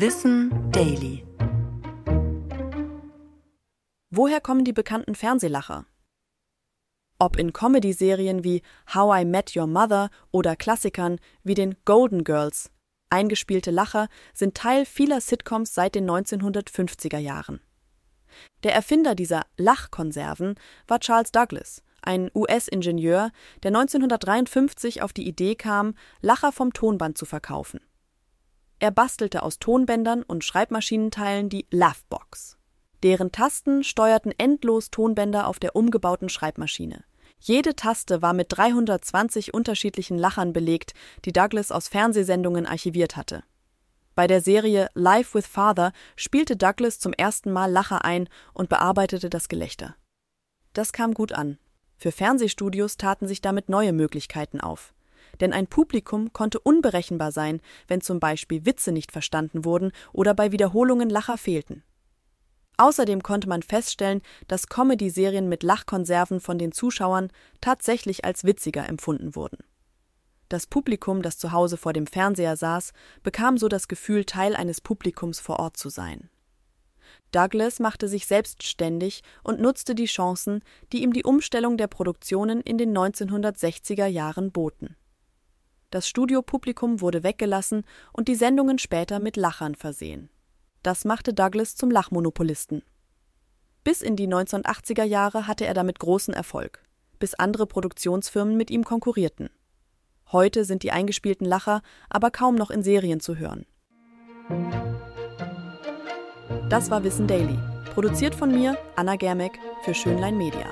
Wissen Daily. Woher kommen die bekannten Fernsehlacher? Ob in Comedy-Serien wie How I Met Your Mother oder Klassikern wie den Golden Girls. Eingespielte Lacher sind Teil vieler Sitcoms seit den 1950er Jahren. Der Erfinder dieser Lachkonserven war Charles Douglas, ein US-Ingenieur, der 1953 auf die Idee kam, Lacher vom Tonband zu verkaufen. Er bastelte aus Tonbändern und Schreibmaschinenteilen die Laughbox. Deren Tasten steuerten endlos Tonbänder auf der umgebauten Schreibmaschine. Jede Taste war mit 320 unterschiedlichen Lachern belegt, die Douglas aus Fernsehsendungen archiviert hatte. Bei der Serie Life with Father spielte Douglas zum ersten Mal Lacher ein und bearbeitete das Gelächter. Das kam gut an. Für Fernsehstudios taten sich damit neue Möglichkeiten auf. Denn ein Publikum konnte unberechenbar sein, wenn zum Beispiel Witze nicht verstanden wurden oder bei Wiederholungen Lacher fehlten. Außerdem konnte man feststellen, dass Comedy-Serien mit Lachkonserven von den Zuschauern tatsächlich als witziger empfunden wurden. Das Publikum, das zu Hause vor dem Fernseher saß, bekam so das Gefühl, Teil eines Publikums vor Ort zu sein. Douglas machte sich selbstständig und nutzte die Chancen, die ihm die Umstellung der Produktionen in den 1960er Jahren boten. Das Studiopublikum wurde weggelassen und die Sendungen später mit Lachern versehen. Das machte Douglas zum Lachmonopolisten. Bis in die 1980er Jahre hatte er damit großen Erfolg, bis andere Produktionsfirmen mit ihm konkurrierten. Heute sind die eingespielten Lacher aber kaum noch in Serien zu hören. Das war Wissen Daily, produziert von mir, Anna Germeck, für Schönlein Media.